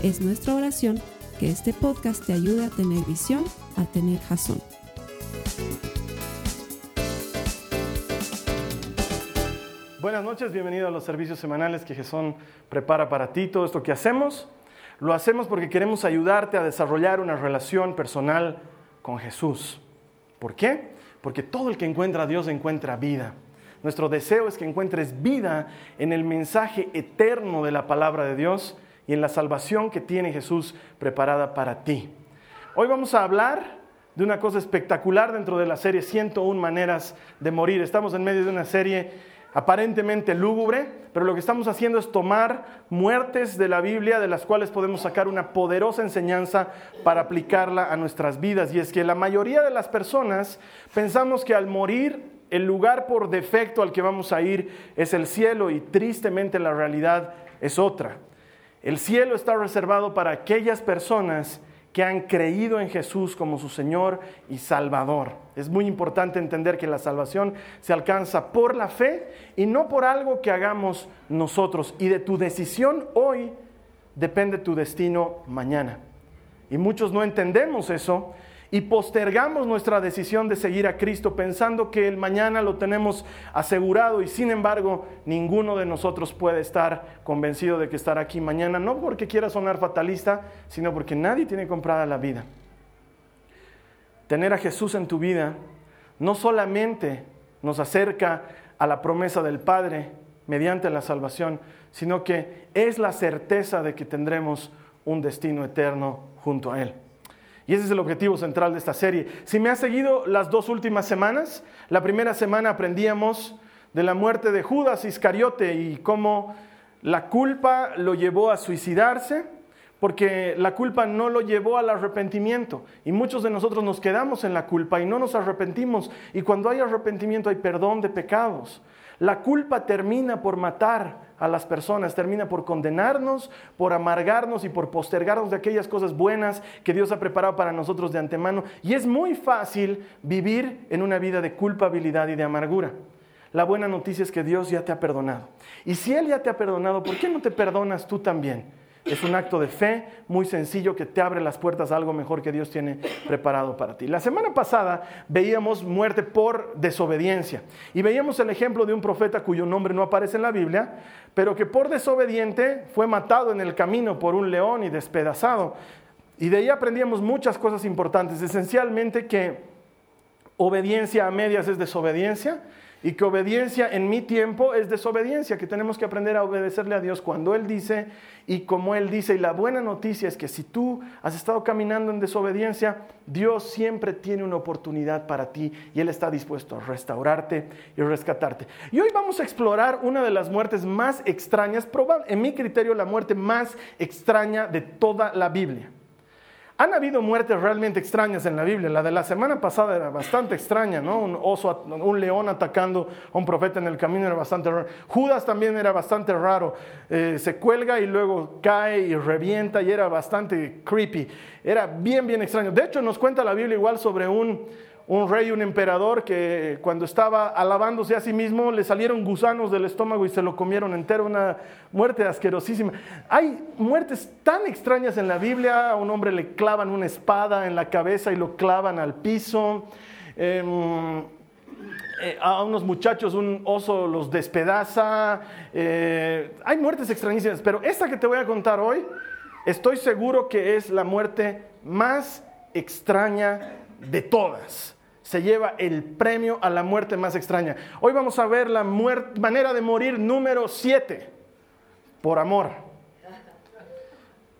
Es nuestra oración que este podcast te ayude a tener visión, a tener jazón. Buenas noches, bienvenido a los servicios semanales que Jesús prepara para ti. Todo esto que hacemos, lo hacemos porque queremos ayudarte a desarrollar una relación personal con Jesús. ¿Por qué? Porque todo el que encuentra a Dios encuentra vida. Nuestro deseo es que encuentres vida en el mensaje eterno de la palabra de Dios y en la salvación que tiene Jesús preparada para ti. Hoy vamos a hablar de una cosa espectacular dentro de la serie 101 maneras de morir. Estamos en medio de una serie aparentemente lúgubre, pero lo que estamos haciendo es tomar muertes de la Biblia de las cuales podemos sacar una poderosa enseñanza para aplicarla a nuestras vidas. Y es que la mayoría de las personas pensamos que al morir el lugar por defecto al que vamos a ir es el cielo y tristemente la realidad es otra. El cielo está reservado para aquellas personas que han creído en Jesús como su Señor y Salvador. Es muy importante entender que la salvación se alcanza por la fe y no por algo que hagamos nosotros. Y de tu decisión hoy depende tu destino mañana. Y muchos no entendemos eso y postergamos nuestra decisión de seguir a Cristo pensando que el mañana lo tenemos asegurado y sin embargo ninguno de nosotros puede estar convencido de que estar aquí mañana, no porque quiera sonar fatalista, sino porque nadie tiene comprada la vida. Tener a Jesús en tu vida no solamente nos acerca a la promesa del Padre mediante la salvación, sino que es la certeza de que tendremos un destino eterno junto a Él. Y ese es el objetivo central de esta serie. Si me has seguido las dos últimas semanas, la primera semana aprendíamos de la muerte de Judas Iscariote y cómo la culpa lo llevó a suicidarse, porque la culpa no lo llevó al arrepentimiento. Y muchos de nosotros nos quedamos en la culpa y no nos arrepentimos. Y cuando hay arrepentimiento hay perdón de pecados. La culpa termina por matar a las personas, termina por condenarnos, por amargarnos y por postergarnos de aquellas cosas buenas que Dios ha preparado para nosotros de antemano. Y es muy fácil vivir en una vida de culpabilidad y de amargura. La buena noticia es que Dios ya te ha perdonado. Y si Él ya te ha perdonado, ¿por qué no te perdonas tú también? Es un acto de fe muy sencillo que te abre las puertas a algo mejor que Dios tiene preparado para ti. La semana pasada veíamos muerte por desobediencia y veíamos el ejemplo de un profeta cuyo nombre no aparece en la Biblia, pero que por desobediente fue matado en el camino por un león y despedazado. Y de ahí aprendíamos muchas cosas importantes, esencialmente que obediencia a medias es desobediencia y que obediencia en mi tiempo es desobediencia, que tenemos que aprender a obedecerle a Dios cuando Él dice y como Él dice. Y la buena noticia es que si tú has estado caminando en desobediencia, Dios siempre tiene una oportunidad para ti y Él está dispuesto a restaurarte y rescatarte. Y hoy vamos a explorar una de las muertes más extrañas, en mi criterio la muerte más extraña de toda la Biblia. Han habido muertes realmente extrañas en la Biblia. La de la semana pasada era bastante extraña, ¿no? Un oso, un león atacando a un profeta en el camino era bastante raro. Judas también era bastante raro. Eh, se cuelga y luego cae y revienta y era bastante creepy. Era bien, bien extraño. De hecho, nos cuenta la Biblia igual sobre un un rey, un emperador que cuando estaba alabándose a sí mismo le salieron gusanos del estómago y se lo comieron entero, una muerte asquerosísima. Hay muertes tan extrañas en la Biblia, a un hombre le clavan una espada en la cabeza y lo clavan al piso. Em, eh, a unos muchachos un oso los despedaza. Eh, hay muertes extrañísimas, pero esta que te voy a contar hoy, estoy seguro que es la muerte más extraña de todas se lleva el premio a la muerte más extraña. Hoy vamos a ver la manera de morir número 7, por amor.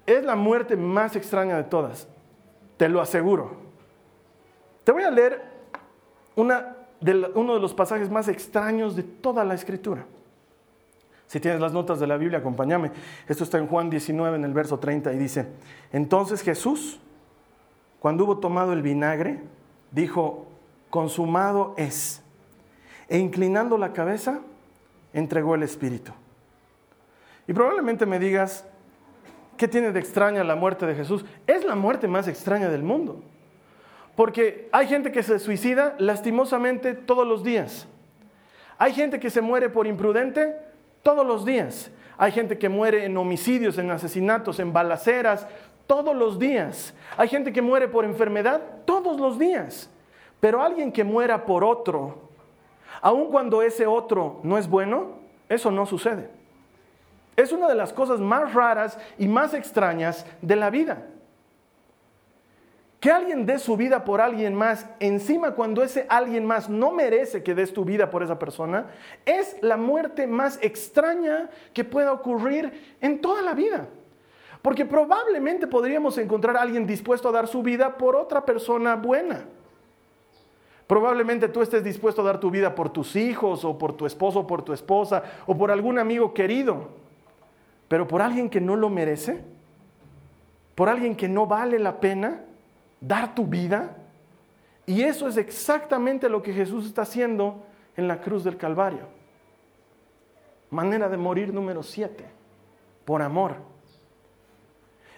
Es la muerte más extraña de todas, te lo aseguro. Te voy a leer una de uno de los pasajes más extraños de toda la escritura. Si tienes las notas de la Biblia, acompáñame. Esto está en Juan 19, en el verso 30, y dice, entonces Jesús, cuando hubo tomado el vinagre, dijo, consumado es. E inclinando la cabeza, entregó el Espíritu. Y probablemente me digas, ¿qué tiene de extraña la muerte de Jesús? Es la muerte más extraña del mundo. Porque hay gente que se suicida lastimosamente todos los días. Hay gente que se muere por imprudente todos los días. Hay gente que muere en homicidios, en asesinatos, en balaceras, todos los días. Hay gente que muere por enfermedad todos los días. Pero alguien que muera por otro, aun cuando ese otro no es bueno, eso no sucede. Es una de las cosas más raras y más extrañas de la vida. Que alguien dé su vida por alguien más, encima cuando ese alguien más no merece que des tu vida por esa persona, es la muerte más extraña que pueda ocurrir en toda la vida. Porque probablemente podríamos encontrar a alguien dispuesto a dar su vida por otra persona buena. Probablemente tú estés dispuesto a dar tu vida por tus hijos o por tu esposo o por tu esposa o por algún amigo querido. Pero por alguien que no lo merece, por alguien que no vale la pena, dar tu vida. Y eso es exactamente lo que Jesús está haciendo en la cruz del Calvario. Manera de morir número siete, por amor.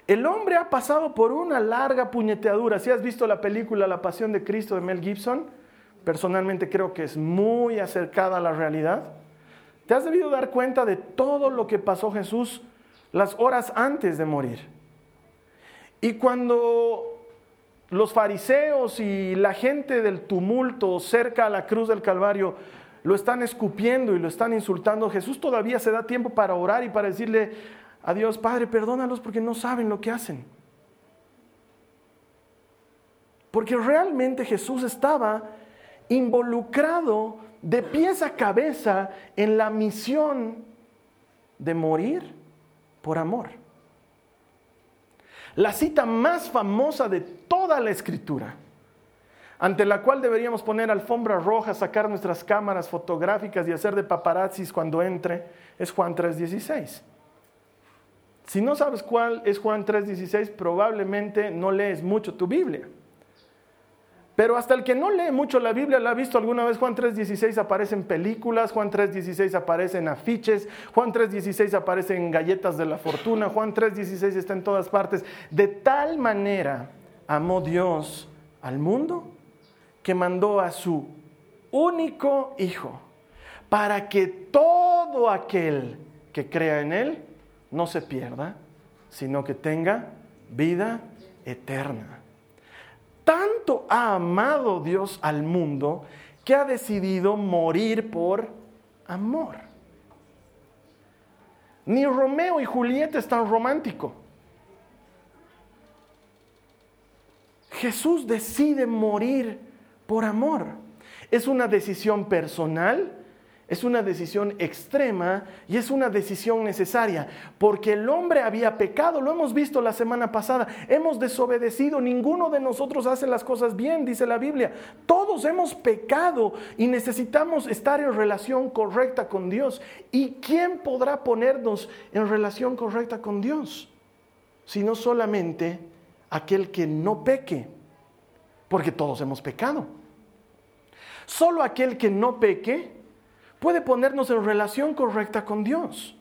El hombre ha pasado por una larga puñeteadura. Si has visto la película La Pasión de Cristo de Mel Gibson, personalmente creo que es muy acercada a la realidad. Te has debido dar cuenta de todo lo que pasó Jesús las horas antes de morir. Y cuando los fariseos y la gente del tumulto cerca a la cruz del Calvario lo están escupiendo y lo están insultando, Jesús todavía se da tiempo para orar y para decirle a Dios, Padre, perdónalos porque no saben lo que hacen. Porque realmente Jesús estaba involucrado de pies a cabeza en la misión de morir por amor la cita más famosa de toda la escritura, ante la cual deberíamos poner alfombra roja, sacar nuestras cámaras fotográficas y hacer de paparazzis cuando entre, es Juan 3.16. Si no sabes cuál es Juan 3.16, probablemente no lees mucho tu Biblia. Pero hasta el que no lee mucho la Biblia la ha visto alguna vez. Juan 3.16 aparece en películas, Juan 3.16 aparece en afiches, Juan 3.16 aparece en galletas de la fortuna, Juan 3.16 está en todas partes. De tal manera amó Dios al mundo que mandó a su único Hijo para que todo aquel que crea en Él no se pierda, sino que tenga vida eterna. Tanto ha amado Dios al mundo que ha decidido morir por amor. Ni Romeo y Julieta es tan romántico. Jesús decide morir por amor. Es una decisión personal es una decisión extrema y es una decisión necesaria, porque el hombre había pecado, lo hemos visto la semana pasada, hemos desobedecido, ninguno de nosotros hace las cosas bien, dice la Biblia, todos hemos pecado y necesitamos estar en relación correcta con Dios. ¿Y quién podrá ponernos en relación correcta con Dios? Sino solamente aquel que no peque, porque todos hemos pecado. Solo aquel que no peque puede ponernos en relación correcta con Dios.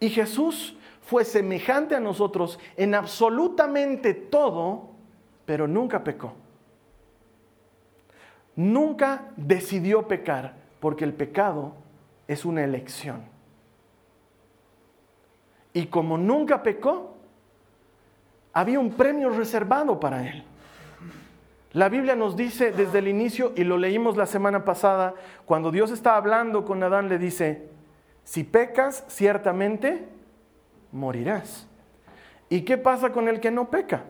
Y Jesús fue semejante a nosotros en absolutamente todo, pero nunca pecó. Nunca decidió pecar, porque el pecado es una elección. Y como nunca pecó, había un premio reservado para él. La Biblia nos dice desde el inicio, y lo leímos la semana pasada, cuando Dios está hablando con Adán, le dice, si pecas, ciertamente morirás. ¿Y qué pasa con el que no peca?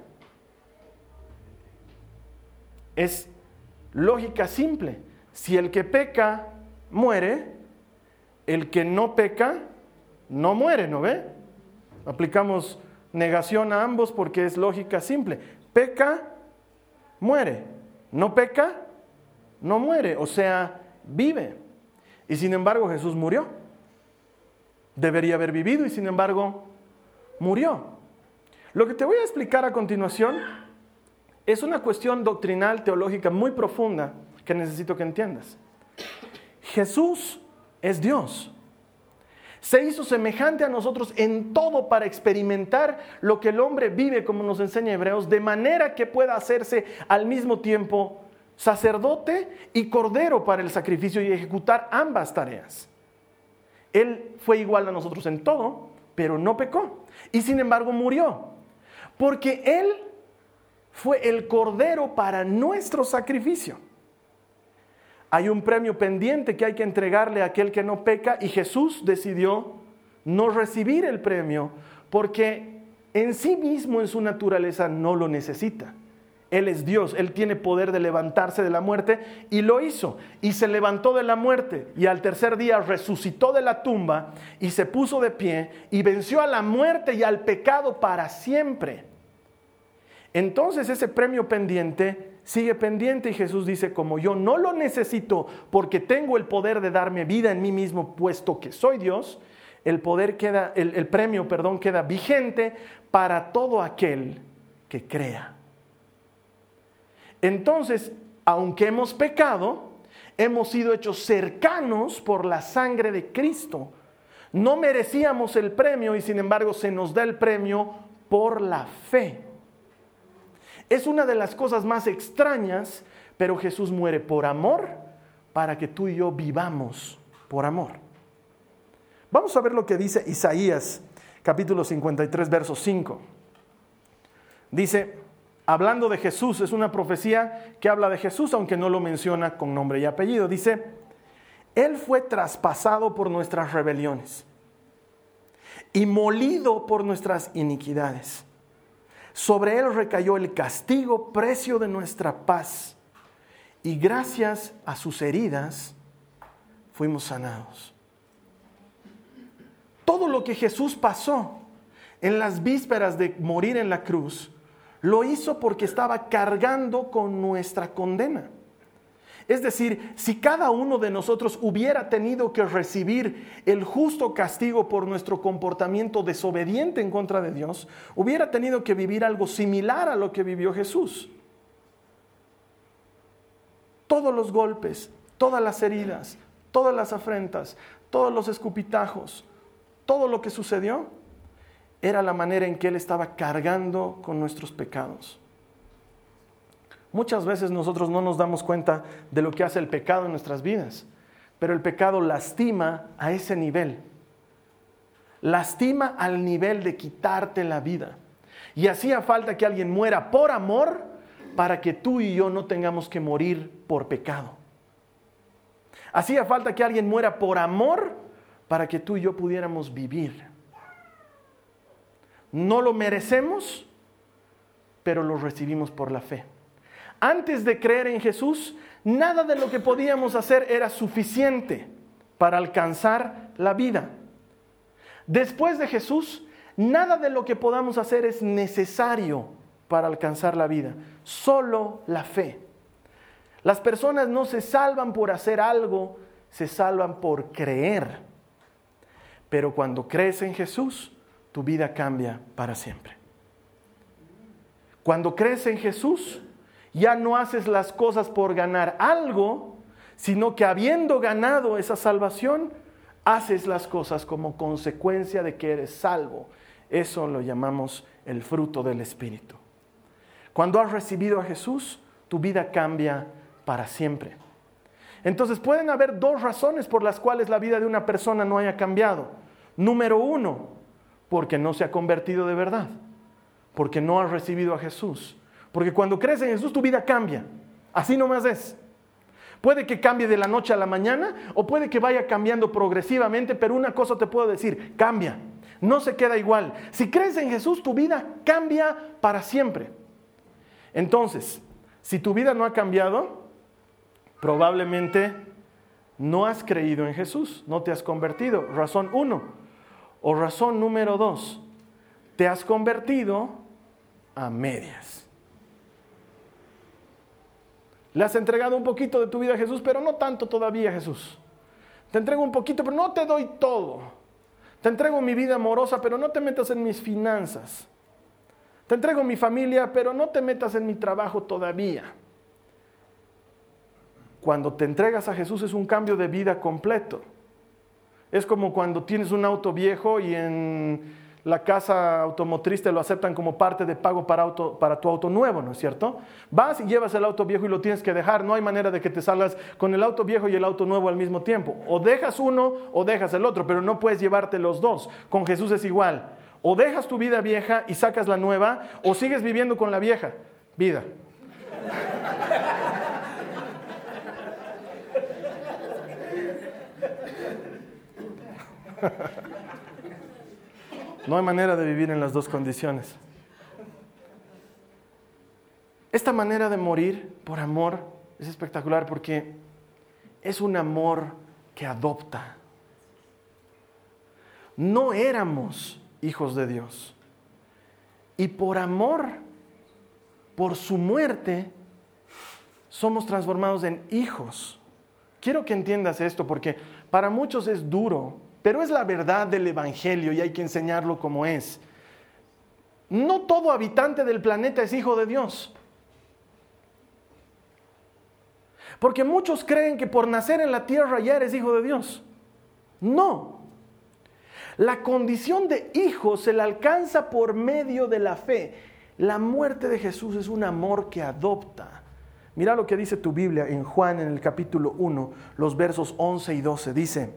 Es lógica simple. Si el que peca muere, el que no peca no muere, ¿no ve? Aplicamos negación a ambos porque es lógica simple. Peca, muere. No peca, no muere. O sea, vive. Y sin embargo Jesús murió. debería haber vivido y sin embargo murió. Lo que te voy a explicar a continuación es una cuestión doctrinal, teológica muy profunda que necesito que entiendas. Jesús es Dios. Se hizo semejante a nosotros en todo para experimentar lo que el hombre vive, como nos enseña Hebreos, de manera que pueda hacerse al mismo tiempo sacerdote y cordero para el sacrificio y ejecutar ambas tareas. Él fue igual a nosotros en todo, pero no pecó. Y sin embargo murió. Porque Él fue el cordero para nuestro sacrificio. Hay un premio pendiente que hay que entregarle a aquel que no peca y Jesús decidió no recibir el premio porque en sí mismo en su naturaleza no lo necesita. Él es Dios, Él tiene poder de levantarse de la muerte y lo hizo. Y se levantó de la muerte y al tercer día resucitó de la tumba y se puso de pie y venció a la muerte y al pecado para siempre. Entonces ese premio pendiente sigue pendiente y Jesús dice, como yo no lo necesito porque tengo el poder de darme vida en mí mismo, puesto que soy Dios, el poder queda, el, el premio, perdón, queda vigente para todo aquel que crea. Entonces, aunque hemos pecado, hemos sido hechos cercanos por la sangre de Cristo. No merecíamos el premio y sin embargo se nos da el premio por la fe. Es una de las cosas más extrañas, pero Jesús muere por amor para que tú y yo vivamos por amor. Vamos a ver lo que dice Isaías capítulo 53, verso 5. Dice, hablando de Jesús, es una profecía que habla de Jesús, aunque no lo menciona con nombre y apellido. Dice, Él fue traspasado por nuestras rebeliones y molido por nuestras iniquidades. Sobre Él recayó el castigo, precio de nuestra paz, y gracias a sus heridas fuimos sanados. Todo lo que Jesús pasó en las vísperas de morir en la cruz, lo hizo porque estaba cargando con nuestra condena. Es decir, si cada uno de nosotros hubiera tenido que recibir el justo castigo por nuestro comportamiento desobediente en contra de Dios, hubiera tenido que vivir algo similar a lo que vivió Jesús. Todos los golpes, todas las heridas, todas las afrentas, todos los escupitajos, todo lo que sucedió era la manera en que Él estaba cargando con nuestros pecados. Muchas veces nosotros no nos damos cuenta de lo que hace el pecado en nuestras vidas, pero el pecado lastima a ese nivel. Lastima al nivel de quitarte la vida. Y hacía falta que alguien muera por amor para que tú y yo no tengamos que morir por pecado. Hacía falta que alguien muera por amor para que tú y yo pudiéramos vivir. No lo merecemos, pero lo recibimos por la fe. Antes de creer en Jesús, nada de lo que podíamos hacer era suficiente para alcanzar la vida. Después de Jesús, nada de lo que podamos hacer es necesario para alcanzar la vida, solo la fe. Las personas no se salvan por hacer algo, se salvan por creer. Pero cuando crees en Jesús, tu vida cambia para siempre. Cuando crees en Jesús, ya no haces las cosas por ganar algo, sino que habiendo ganado esa salvación, haces las cosas como consecuencia de que eres salvo. Eso lo llamamos el fruto del Espíritu. Cuando has recibido a Jesús, tu vida cambia para siempre. Entonces pueden haber dos razones por las cuales la vida de una persona no haya cambiado. Número uno, porque no se ha convertido de verdad, porque no ha recibido a Jesús. Porque cuando crees en Jesús tu vida cambia, así nomás es. Puede que cambie de la noche a la mañana o puede que vaya cambiando progresivamente, pero una cosa te puedo decir, cambia, no se queda igual. Si crees en Jesús tu vida cambia para siempre. Entonces, si tu vida no ha cambiado, probablemente no has creído en Jesús, no te has convertido. Razón uno. O razón número dos, te has convertido a medias. Le has entregado un poquito de tu vida a Jesús, pero no tanto todavía Jesús. Te entrego un poquito, pero no te doy todo. Te entrego mi vida amorosa, pero no te metas en mis finanzas. Te entrego mi familia, pero no te metas en mi trabajo todavía. Cuando te entregas a Jesús es un cambio de vida completo. Es como cuando tienes un auto viejo y en la casa automotriz te lo aceptan como parte de pago para, tu auto nuevo, ¿no es cierto? Vas y llevas el auto viejo y lo tienes que dejar. No hay manera de que te salgas con el auto viejo y el auto nuevo al mismo tiempo. O dejas uno o dejas el otro, pero no puedes llevarte los dos. Con Jesús es igual. O dejas tu vida vieja y sacas la nueva, o sigues viviendo con la vieja vida. No hay manera de vivir en las dos condiciones. Esta manera de morir por amor es espectacular porque es un amor que adopta. No éramos hijos de Dios. Y por amor, por su muerte, somos transformados en hijos. Quiero que entiendas esto porque para muchos es duro pero es la verdad del Evangelio y hay que enseñarlo como es. No todo habitante del planeta es hijo de Dios. Porque muchos creen que por nacer en la tierra ya eres hijo de Dios. No. La condición de hijo se la alcanza por medio de la fe. La muerte de Jesús es un amor que adopta. Mira lo que dice tu Biblia en Juan en el capítulo 1, los versos 11 y 12. Dice,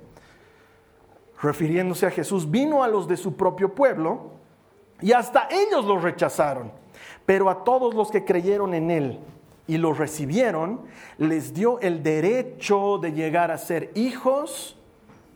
refiriéndose a Jesús, vino a los de su propio pueblo y hasta ellos lo rechazaron. Pero a todos los que creyeron en Él y lo recibieron, les dio el derecho de llegar a ser hijos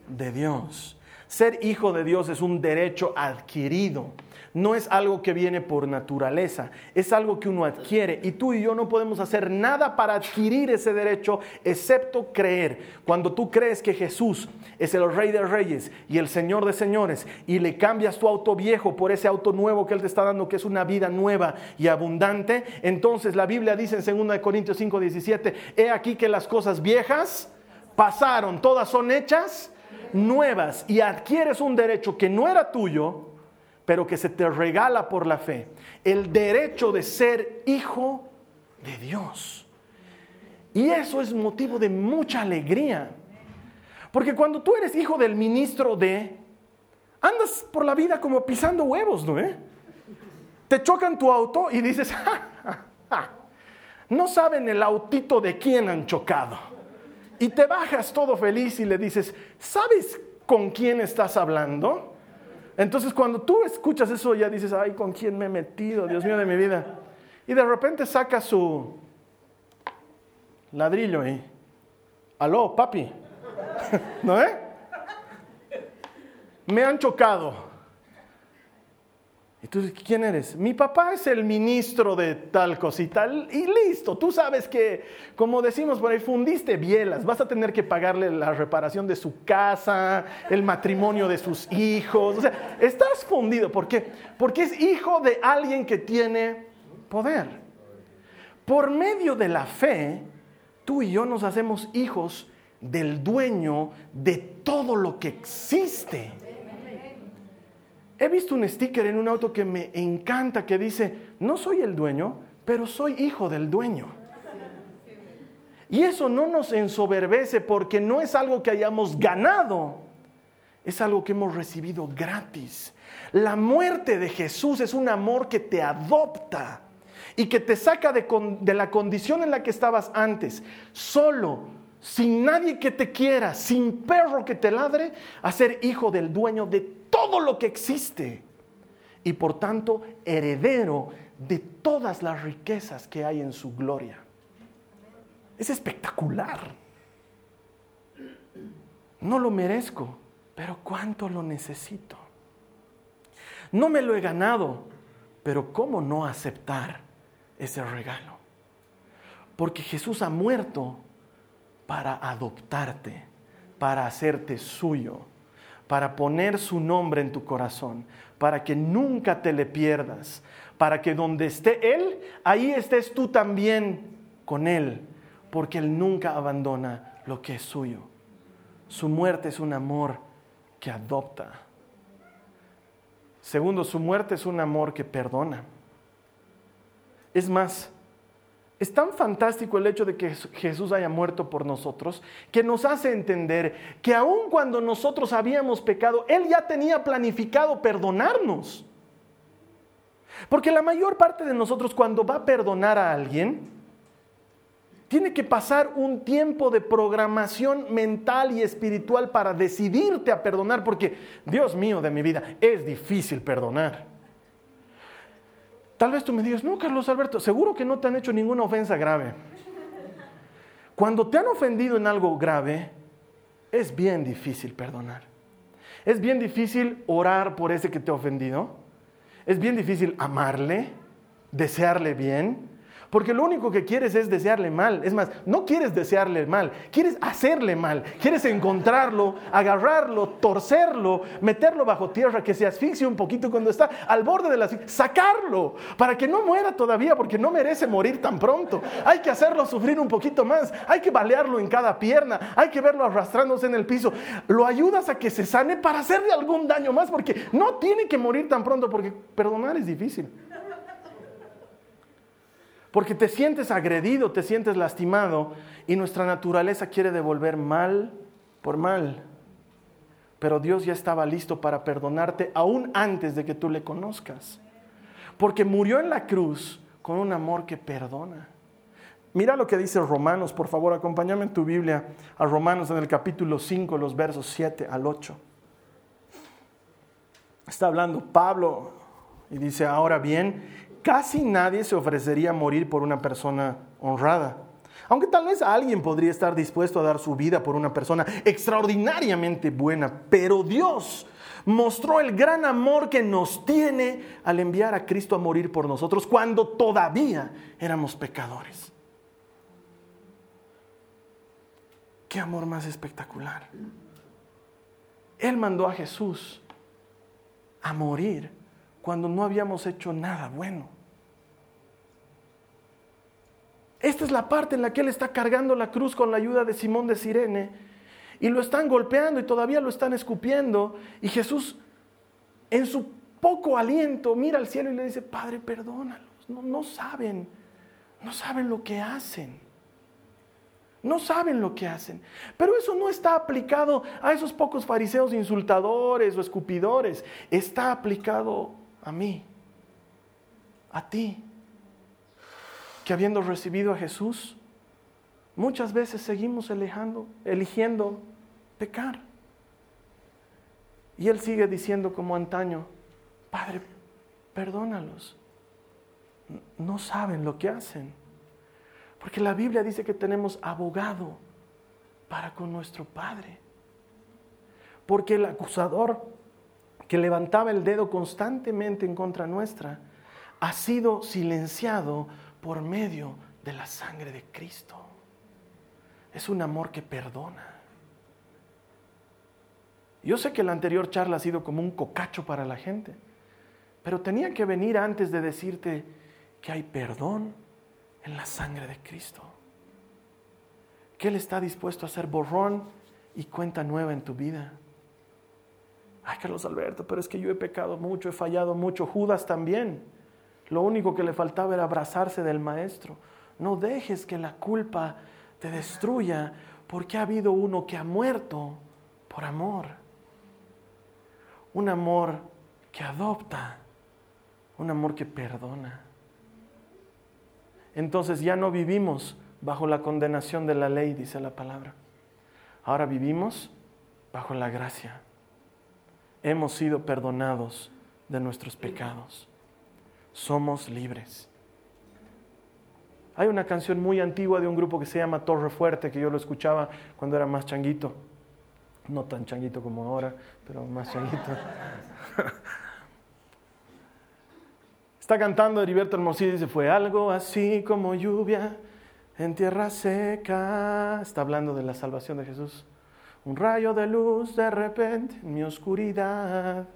de Dios. Ser hijo de Dios es un derecho adquirido no es algo que viene por naturaleza, es algo que uno adquiere. Y tú y yo no podemos hacer nada para adquirir ese derecho excepto creer. Cuando tú crees que Jesús es el Rey de Reyes y el Señor de Señores y le cambias tu auto viejo por ese auto nuevo que Él te está dando, que es una vida nueva y abundante, entonces la Biblia dice en 2 Corintios 5, 17, he aquí que las cosas viejas pasaron, todas son hechas nuevas y adquieres un derecho que no era tuyo pero que se te regala por la fe, el derecho de ser hijo de Dios. Y eso es motivo de mucha alegría. Porque cuando tú eres hijo del ministro de, andas por la vida como pisando huevos, ¿no? Eh? Te chocan tu auto y dices, no saben el autito de quién han chocado. Y te bajas todo feliz y le dices, ¿sabes con quién estás hablando? Entonces cuando tú escuchas eso ya dices, ay, ¿con quién me he metido? Dios mío de mi vida. Y de repente saca su ladrillo y, aló, papi, ¿no eh? Me han chocado. Entonces, ¿quién eres? Mi papá es el ministro de tal cosita. Y listo, tú sabes que, como decimos por ahí, fundiste bielas. Vas a tener que pagarle la reparación de su casa, el matrimonio de sus hijos. O sea, estás fundido. ¿Por qué? Porque es hijo de alguien que tiene poder. Por medio de la fe, tú y yo nos hacemos hijos del dueño de todo lo que existe. He visto un sticker en un auto que me encanta que dice, no soy el dueño, pero soy hijo del dueño. Y eso no nos ensoberbece porque no es algo que hayamos ganado, es algo que hemos recibido gratis. La muerte de Jesús es un amor que te adopta y que te saca de, de, la condición en la que estabas antes, solo, sin nadie que te quiera, sin perro que te ladre, a ser hijo del dueño de todo lo que existe y por tanto heredero de todas las riquezas que hay en su gloria. Es espectacular. No lo merezco, pero cuánto lo necesito. No me lo he ganado, pero ¿cómo no aceptar ese regalo? Porque Jesús ha muerto para adoptarte, para hacerte suyo para poner su nombre en tu corazón, para que nunca te le pierdas, para que donde esté Él, ahí estés tú también con Él, porque Él nunca abandona lo que es suyo. Su muerte es un amor que adopta. Segundo, su muerte es un amor que perdona. Es más, es tan fantástico el hecho de que Jesús haya muerto por nosotros que nos hace entender que aun cuando nosotros habíamos pecado, Él ya tenía planificado perdonarnos. Porque la mayor parte de nosotros cuando va a perdonar a alguien, tiene que pasar un tiempo de programación mental y espiritual para decidirte a perdonar, porque Dios mío de mi vida, es difícil perdonar. Tal vez tú me digas, no, Carlos Alberto, seguro que no te han hecho ninguna ofensa grave. Cuando te han ofendido en algo grave, es bien difícil perdonar. Es bien difícil orar por ese que te ha ofendido. Es bien difícil amarle, desearle bien. Porque lo único que quieres es desearle mal. Es más, no quieres desearle mal, quieres hacerle mal. Quieres encontrarlo, agarrarlo, torcerlo, meterlo bajo tierra, que se asfixie un poquito cuando está al borde de la sacarlo para que no muera todavía, porque no merece morir tan pronto. Hay que hacerlo sufrir un poquito más, hay que balearlo en cada pierna, hay que verlo arrastrándose en el piso. Lo ayudas a que se sane para hacerle algún daño más, porque no tiene que morir tan pronto, porque perdonar es difícil. Porque te sientes agredido, te sientes lastimado y nuestra naturaleza quiere devolver mal por mal. Pero Dios ya estaba listo para perdonarte aún antes de que tú le conozcas. Porque murió en la cruz con un amor que perdona. Mira lo que dice Romanos, por favor, acompáñame en tu Biblia a Romanos en el capítulo 5, los versos 7 al 8. Está hablando Pablo y dice, ahora bien, casi nadie se ofrecería a morir por una persona honrada. Aunque tal vez alguien podría estar dispuesto a dar su vida por una persona extraordinariamente buena, pero Dios mostró el gran amor que nos tiene al enviar a Cristo a morir por nosotros cuando todavía éramos pecadores. Qué amor más espectacular. Él mandó a Jesús a morir cuando no habíamos hecho nada bueno. Esta es la parte en la que él está cargando la cruz con la ayuda de Simón de Sirene. Y lo están golpeando y todavía lo están escupiendo. Y Jesús, en su poco aliento, mira al cielo y le dice, Padre, perdónalos. No, no saben, no saben lo que hacen. No saben lo que hacen. Pero eso no está aplicado a esos pocos fariseos insultadores o escupidores. Está aplicado a mí, a ti que habiendo recibido a Jesús, muchas veces seguimos eligiendo pecar. Y Él sigue diciendo como antaño, Padre, perdónalos. No saben lo que hacen. Porque la Biblia dice que tenemos abogado para con nuestro Padre. Porque el acusador que levantaba el dedo constantemente en contra nuestra ha sido silenciado por medio de la sangre de Cristo. Es un amor que perdona. Yo sé que la anterior charla ha sido como un cocacho para la gente, pero tenía que venir antes de decirte que hay perdón en la sangre de Cristo. Que Él está dispuesto a hacer borrón y cuenta nueva en tu vida. Ay, Carlos Alberto, pero es que yo he pecado mucho, he fallado mucho. Judas también. Lo único que le faltaba era abrazarse del maestro. No dejes que la culpa te destruya porque ha habido uno que ha muerto por amor. Un amor que adopta, un amor que perdona. Entonces ya no vivimos bajo la condenación de la ley, dice la palabra. Ahora vivimos bajo la gracia. Hemos sido perdonados de nuestros pecados somos libres. Hay una canción muy antigua de un grupo que se llama Torre Fuerte, que yo lo escuchaba cuando era más changuito. No tan changuito como ahora, pero más changuito. Está cantando Heriberto Hermosillo y dice, fue algo así como lluvia en tierra seca. Está hablando de la salvación de Jesús. Un rayo de luz de repente en mi oscuridad.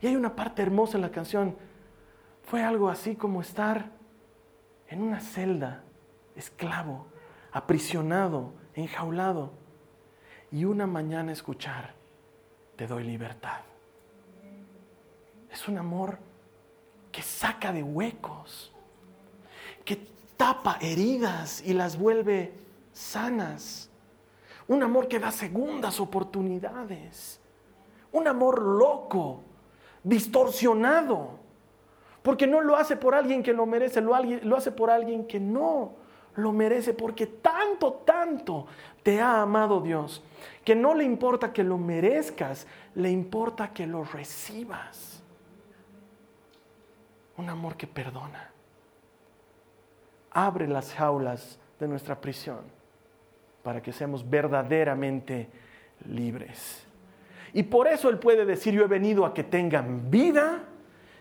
Y hay una parte hermosa en la canción fue algo así como estar en una celda, esclavo, aprisionado, enjaulado, y una mañana escuchar, te doy libertad. Es un amor que saca de huecos, que tapa heridas y las vuelve sanas. Un amor que da segundas oportunidades. Un amor loco, distorsionado. Porque no lo hace por alguien que lo merece, lo, hace por alguien que no lo merece. Porque tanto, tanto te ha amado Dios, que no le importa que lo merezcas, le importa que lo recibas. Un amor que perdona. Abre las jaulas de nuestra prisión para que seamos verdaderamente libres. Y por eso Él puede decir, yo he venido a que tengan vida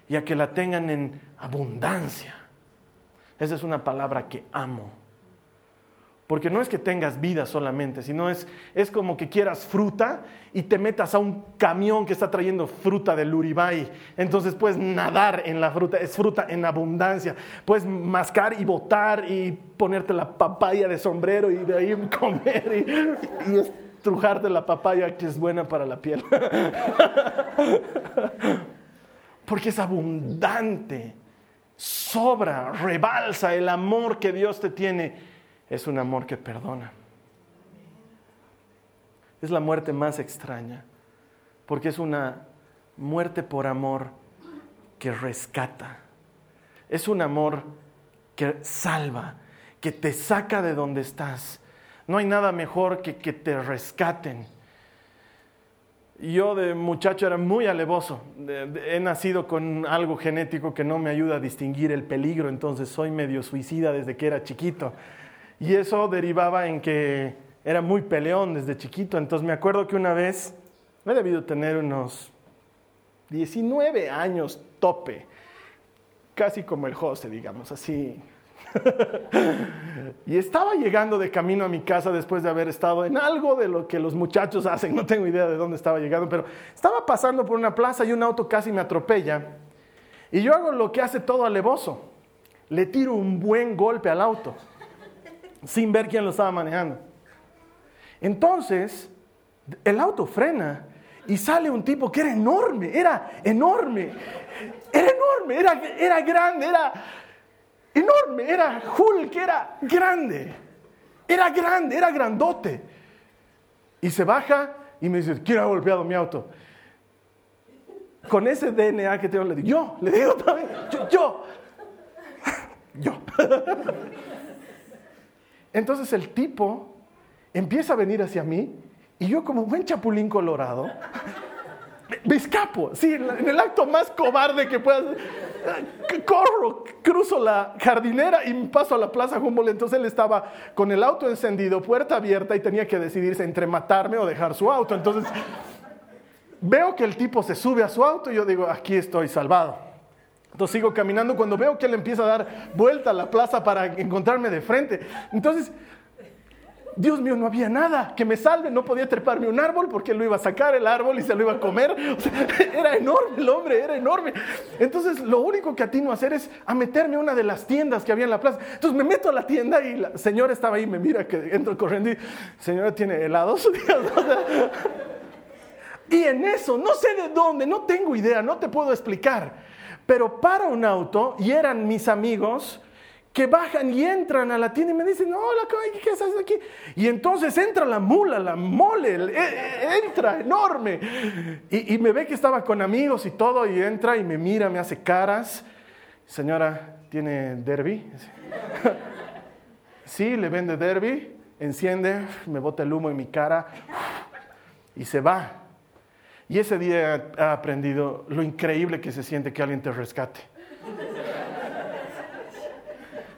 y a que la tengan en abundancia. Esa es una palabra que amo. Porque no es que tengas vida solamente, sino es, es como que quieras fruta y te metas a un camión que está trayendo fruta del Uribay. Entonces puedes nadar en la fruta, es fruta en abundancia. Puedes mascar y botar y ponerte la papaya de sombrero y de ahí comer y, y estrujarte la papaya que es buena para la piel. Porque es abundante, sobra, rebalsa el amor que Dios te tiene es un amor que perdona. Es la muerte más extraña, porque es una muerte por amor que rescata. Es un amor que salva, que te saca de donde estás. No hay nada mejor que que te rescaten. Yo de muchacho era muy alevoso. He nacido con algo genético que no me ayuda a distinguir el peligro, entonces soy medio suicida desde que era chiquito. Y eso derivaba en que era muy peleón desde chiquito. Entonces me acuerdo que una vez, me he debido tener unos 19 años tope, casi como el José, digamos, así. y estaba llegando de camino a mi casa después de haber estado en algo de lo que los muchachos hacen, no tengo idea de dónde estaba llegando, pero estaba pasando por una plaza y un auto casi me atropella. Y yo hago lo que hace todo alevoso, le tiro un buen golpe al auto sin ver quién lo estaba manejando. Entonces, el auto frena y sale un tipo que era enorme, era enorme, era enorme, era, era grande, era enorme, era Hulk, era grande, era grande, era grandote. Y se baja y me dice, ¿quién ha golpeado mi auto? Con ese DNA que tengo, le digo, yo, le digo también, yo, yo, yo. Entonces el tipo empieza a venir hacia mí y yo como buen chapulín colorado me escapo, sí, en el acto más cobarde que puedas. Corro, cruzo la jardinera y paso a la Plaza Humboldt. Entonces él estaba con el auto encendido, puerta abierta y tenía que decidirse entre matarme o dejar su auto. Entonces veo que el tipo se sube a su auto y yo digo, aquí estoy salvado. Entonces sigo caminando cuando veo que él empieza a dar vuelta a la plaza para encontrarme de frente. Entonces, Dios mío, no había nada que me salve. No podía treparme un árbol porque lo iba a sacar el árbol y se lo iba a comer. era enorme el hombre, era enorme. Entonces, lo único que atino a hacer es a meterme a una de las tiendas que había en la plaza. Entonces, me meto a la tienda y la señora estaba ahí, me mira que entro corriendo y, señora, ¿tiene helados? y en eso, no sé de dónde, no tengo idea, no te puedo explicar pero para un auto y eran mis amigos que bajan y entran a la tienda y me dicen, hola, ¿qué haces aquí? Y entonces entra la mula, la mole, e, e, entra enorme. Y, y, me ve que estaba con amigos y todo, y entra y me mira, me hace caras. Señora, ¿tiene derby? sí, le vende derby, enciende, me bota el humo en mi cara y se va. Y ese día he aprendido lo increíble que se siente que alguien te rescate.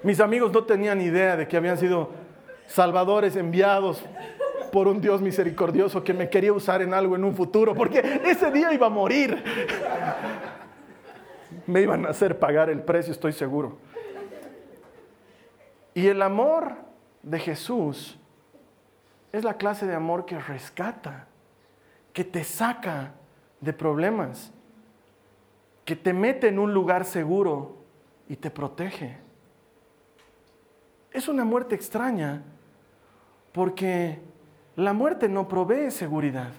Mis amigos no tenían idea de que habían sido salvadores enviados por un Dios misericordioso que me quería usar en algo en un futuro, porque ese día iba a morir. Me iban a hacer pagar el precio, estoy seguro. Y el amor de Jesús es la clase de amor que rescata que te saca de problemas, que te mete en un lugar seguro y te protege. Es una muerte extraña porque la muerte no provee seguridad.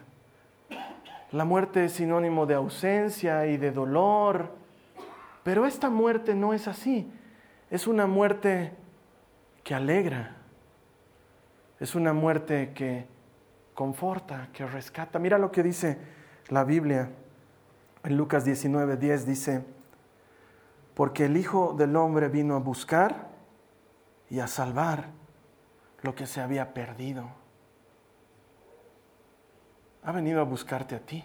La muerte es sinónimo de ausencia y de dolor, pero esta muerte no es así. Es una muerte que alegra, es una muerte que conforta, que rescata. Mira lo que dice la Biblia en Lucas 19, 10 dice, porque el Hijo del Hombre vino a buscar y a salvar lo que se había perdido. Ha venido a buscarte a ti.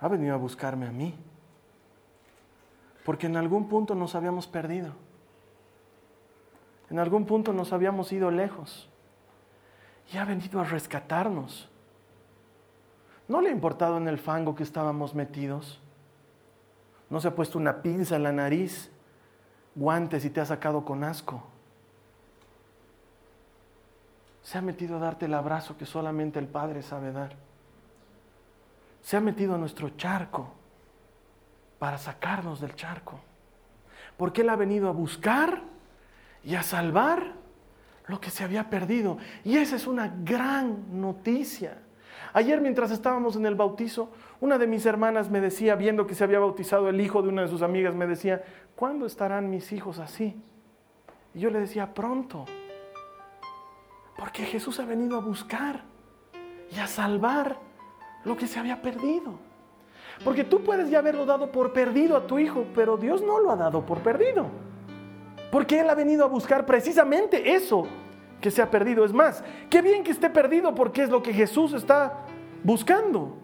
Ha venido a buscarme a mí. Porque en algún punto nos habíamos perdido. En algún punto nos habíamos ido lejos. Y ha venido a rescatarnos. ¿No le ha importado en el fango que estábamos metidos? ¿No se ha puesto una pinza en la nariz, guantes y te ha sacado con asco? Se ha metido a darte el abrazo que solamente el Padre sabe dar. Se ha metido a nuestro charco para sacarnos del charco. Porque Él ha venido a buscar y a salvar lo que se había perdido. Y esa es una gran noticia. Ayer mientras estábamos en el bautizo, una de mis hermanas me decía, viendo que se había bautizado el hijo de una de sus amigas, me decía, ¿cuándo estarán mis hijos así? Y yo le decía, pronto. Porque Jesús ha venido a buscar y a salvar lo que se había perdido. Porque tú puedes ya haberlo dado por perdido a tu hijo, pero Dios no lo ha dado por perdido. Porque Él ha venido a buscar precisamente eso que se ha perdido. Es más, qué bien que esté perdido porque es lo que Jesús está buscando.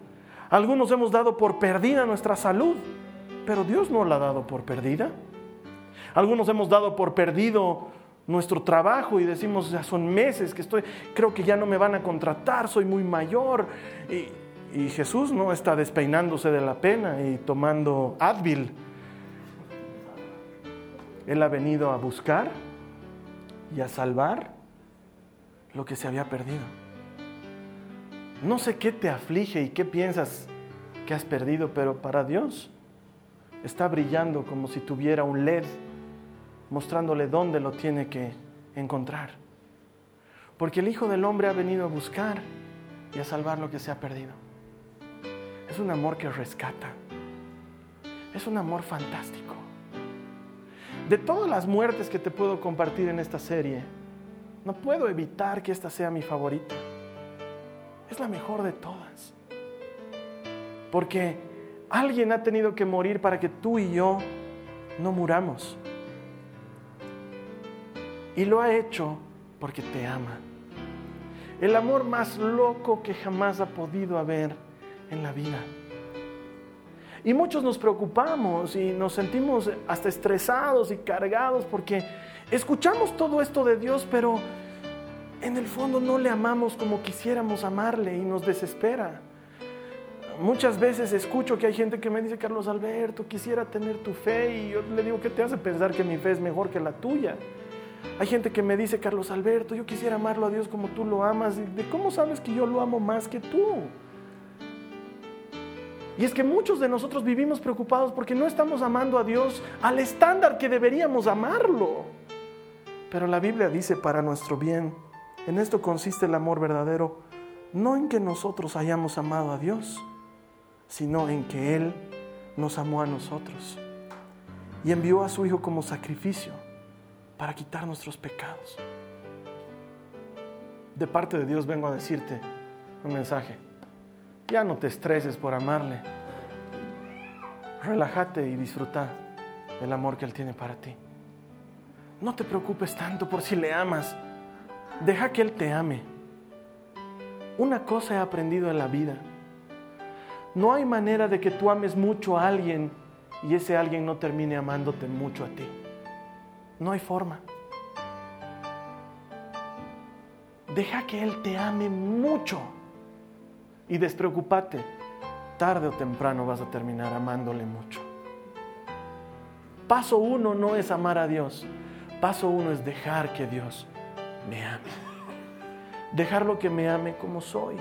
Algunos hemos dado por perdida nuestra salud, pero Dios no la ha dado por perdida. Algunos hemos dado por perdido nuestro trabajo y decimos, ya son meses que estoy, creo que ya no me van a contratar, soy muy mayor. Y, y Jesús no está despeinándose de la pena y tomando Advil él ha venido a buscar y a salvar lo que se había perdido. No sé qué te aflige y qué piensas que has perdido, pero para Dios está brillando como si tuviera un LED mostrándole dónde lo tiene que encontrar. Porque el Hijo del Hombre ha venido a buscar y a salvar lo que se ha perdido. Es un amor que rescata. Es un amor fantástico. De todas las muertes que te puedo compartir en esta serie, no puedo evitar que esta sea mi favorita. Es la mejor de todas. Porque alguien ha tenido que morir para que tú y yo no muramos. Y lo ha hecho porque te ama. El amor más loco que jamás ha podido haber en la vida. Y muchos nos preocupamos y nos sentimos hasta estresados y cargados porque escuchamos todo esto de Dios, pero en el fondo no le amamos como quisiéramos amarle y nos desespera. Muchas veces escucho que hay gente que me dice, Carlos Alberto, quisiera tener tu fe y yo le digo, ¿qué te hace pensar que mi fe es mejor que la tuya? Hay gente que me dice, Carlos Alberto, yo quisiera amarlo a Dios como tú lo amas. ¿De cómo sabes que yo lo amo más que tú? Y es que muchos de nosotros vivimos preocupados porque no estamos amando a Dios al estándar que deberíamos amarlo. Pero la Biblia dice para nuestro bien, en esto consiste el amor verdadero, no en que nosotros hayamos amado a Dios, sino en que Él nos amó a nosotros y envió a su Hijo como sacrificio para quitar nuestros pecados. De parte de Dios vengo a decirte un mensaje. Ya no te estreses por amarle. Relájate y disfruta del amor que Él tiene para ti. No te preocupes tanto por si le amas. Deja que Él te ame. Una cosa he aprendido en la vida. No hay manera de que tú ames mucho a alguien y ese alguien no termine amándote mucho a ti. No hay forma. Deja que Él te ame mucho y despreocúpate, tarde o temprano vas a terminar amándole mucho. Paso uno no es amar a Dios, paso uno es dejar que Dios me ame. Dejarlo que me ame como soy.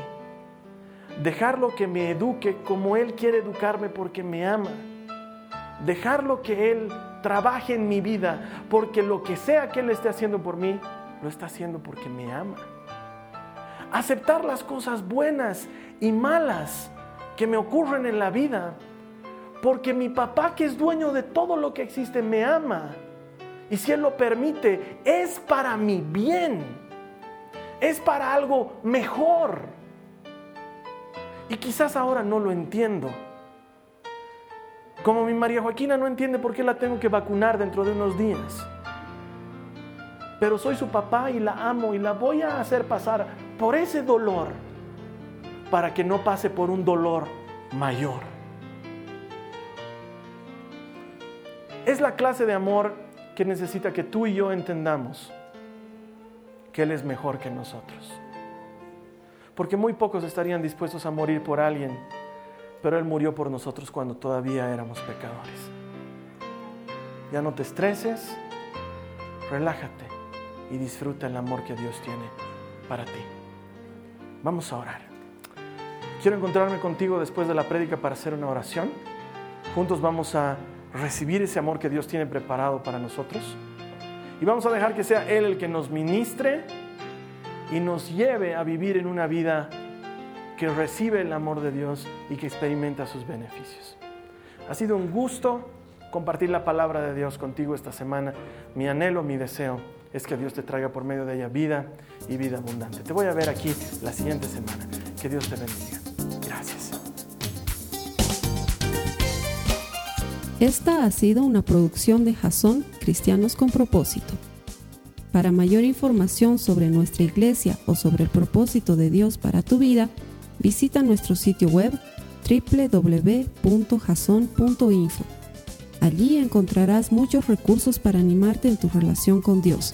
Dejarlo que me eduque como Él quiere educarme porque me ama. Dejarlo que Él trabaje en mi vida porque lo que sea que Él esté haciendo por mí, lo está haciendo porque me ama aceptar las cosas buenas y malas que me ocurren en la vida, porque mi papá que es dueño de todo lo que existe me ama. Y si Él lo permite, es para mi bien, es para algo mejor. Y quizás ahora no lo entiendo. Como mi María Joaquina no entiende por qué la tengo que vacunar dentro de unos días. Pero soy su papá y la amo y la voy a hacer pasar por ese dolor para que no pase por un dolor mayor. Es la clase de amor que necesita que tú y yo entendamos que Él es mejor que nosotros. Porque muy pocos estarían dispuestos a morir por alguien, pero Él murió por nosotros cuando todavía éramos pecadores. Ya no te estreses, relájate y disfruta el amor que Dios tiene para ti. Vamos a orar. Quiero encontrarme contigo después de la prédica para hacer una oración. Juntos vamos a recibir ese amor que Dios tiene preparado para nosotros. Y vamos a dejar que sea Él el que nos ministre y nos lleve a vivir en una vida que recibe el amor de Dios y que experimenta sus beneficios. Ha sido un gusto compartir la palabra de Dios contigo esta semana. Mi anhelo, mi deseo es que Dios te traiga por medio de ella vida y vida abundante. Te voy a ver aquí la siguiente semana. Que Dios te bendiga. Gracias. Esta ha sido una producción de Jason Cristianos con propósito. Para mayor información sobre nuestra iglesia o sobre el propósito de Dios para tu vida, visita nuestro sitio web www.jason.info. Allí encontrarás muchos recursos para animarte en tu relación con Dios,